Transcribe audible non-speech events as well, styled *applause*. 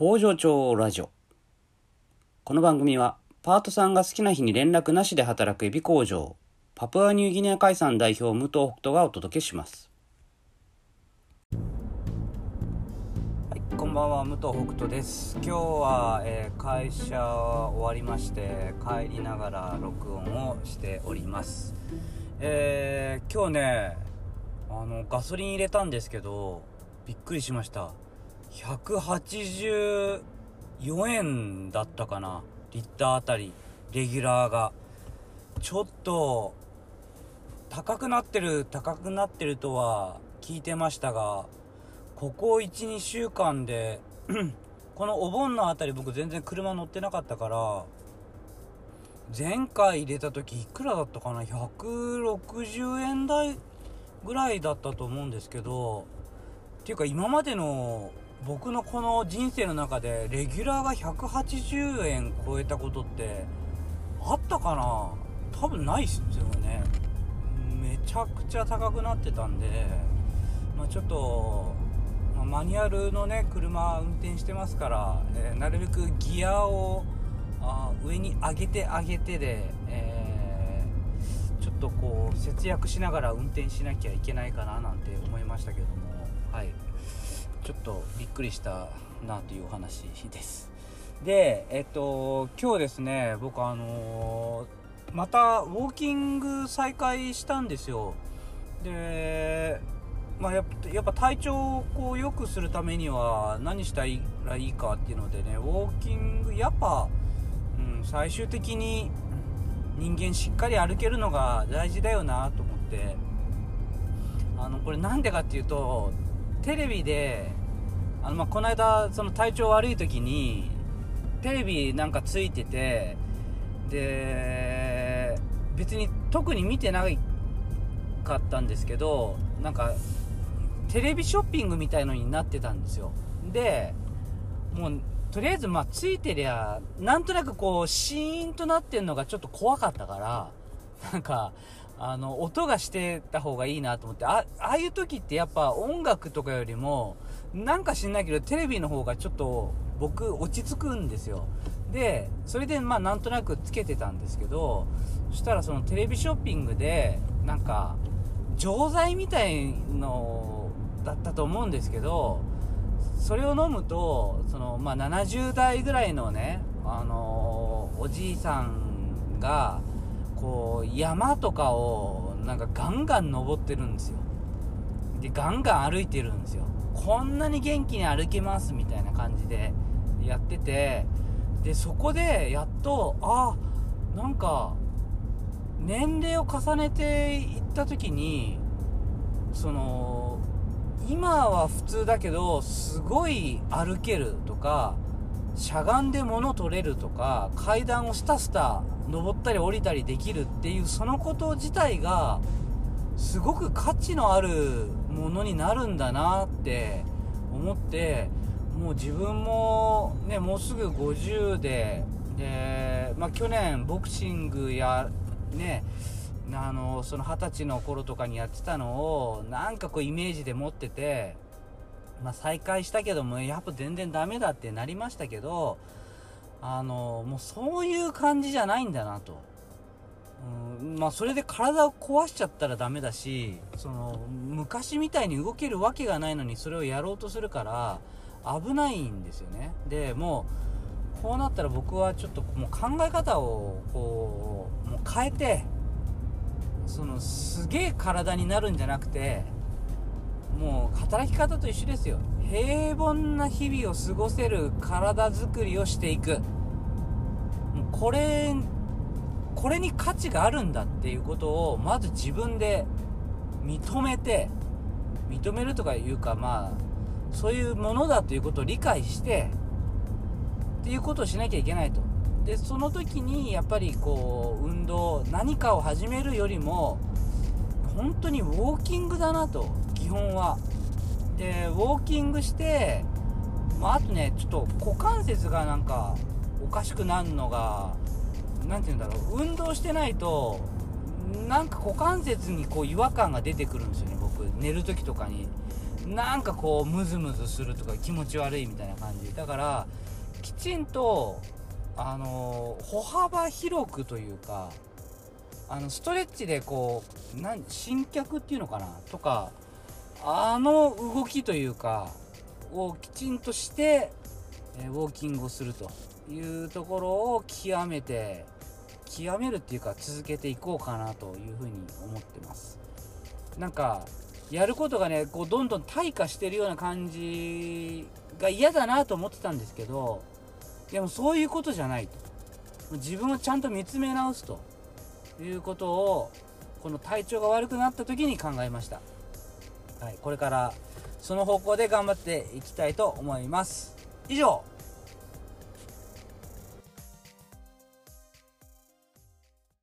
工場長ラジオ。この番組はパートさんが好きな日に連絡なしで働くエビ工場パプアニューギニア海産代表武藤北斗がお届けします。はいこんばんは武藤北斗です。今日は、えー会社終わりまして帰りながら録音をしております。えー今日ねあのガソリン入れたんですけどびっくりしました。184円だったかな。リッターあたりレギュラーが。ちょっと高くなってる高くなってるとは聞いてましたがここ12週間で *clears throat* このお盆のあたり僕全然車乗ってなかったから前回入れた時いくらだったかな？160円台ぐらいだったと思うんですけどっていうか今までの僕のこの人生の中でレギュラーが180円超えたことってあったかな？多分ないっすよね。めちゃくちゃ高くなってたんで、まあ、ちょっと、まあマニュアルのね車運転してますから、えーなるべくギアをあ上に上げて上げてで、えーちょっとこう節約しながら運転しなきゃいけないかななんて思いましたけども。はい。ちょっとびっくりしたなというお話です。でえっと今日ですね僕あのーまたウォーキング再開したんですよ。でまあやっぱ体調をこう良くするためには何したらいいかっていうのでねウォーキングやっぱ、うん、最終的に人間しっかり歩けるのが大事だよなと思って。あのこれなんでかっていうとテレビであの、まあ、この間その体調悪い時にテレビなんかついててで別に特に見てなかったんですけどなんかテレビショッピングみたいのになってたんですよ。でもうとりあえずまあついてりゃなんとなくこうシーンとなってんのがちょっと怖かったからなんかあの音がしてた方がいいなと思ってあああいう時ってやっぱ音楽とかよりもなんか知んないけどテレビの方がちょっと僕落ち着くんですよ。でそれでまあなんとなくつけてたんですけどそしたらそのテレビショッピングでなんか錠剤みたいのだったと思うんですけどそれを飲むとその、まあ、70代ぐらいのね、あのおじいさんがこう山とかをなんかガンガン登ってるんですよ。でガンガン歩いてるんですよ。こんなに元気に歩けますみたいな感じでやっててでそこでやっとあなんか年齢を重ねていった時にその今は普通だけどすごい歩けるとかしゃがんで物取れるとか階段をスタスタ登ったり降りたりできるっていうそのこと自体がすごく価値のあるものになるんだなって思ってもう自分もねもうすぐ50でで、まあ、去年ボクシングやねあのその二十歳の頃とかにやってたのをなんかこうイメージで持ってて、まあ、再開したけどもやっぱ全然ダメだってなりましたけどあのもうそういう感じじゃないんだなと、まあそれで体を壊しちゃったらダメだしその昔みたいに動けるわけがないのにそれをやろうとするから危ないんですよね。でもうこうなったら僕はちょっともう考え方をこうもう変えてそのすげえ体になるんじゃなくてもう働き方と一緒ですよ。平凡な日々を過ごせる体づくりをしていく。もうこれこれに価値があるんだっていうことをまず自分で認めて認めるとかいうかまあそういうものだということを理解してっていうことをしなきゃいけないと。でその時にやっぱりこう運動何かを始めるよりも本当にウォーキングだなと基本は。でウォーキングして、まあ、あとねちょっと股関節がなんかおかしくなるのが何て言うんだろう運動してないとなんか股関節にこう違和感が出てくるんですよね僕。寝る時とかに。なんかこうムズムズするとか気持ち悪いみたいな感じ。だからきちんとあの歩幅広くというかあのストレッチでこうなん新脚っていうのかな？とかあの動きというかをきちんとしてえウォーキングをすると。いうところを極めて極めるっていうか続けていこうかなというふうに思ってます。なんかやることがねこうどんどん退化してるような感じが嫌だなと思ってたんですけどでもそういうことじゃないと。自分をちゃんと見つめ直すと。いうことをこの体調が悪くなった時に考えました、はい、これからその方向で頑張っていきたいと思います。以上。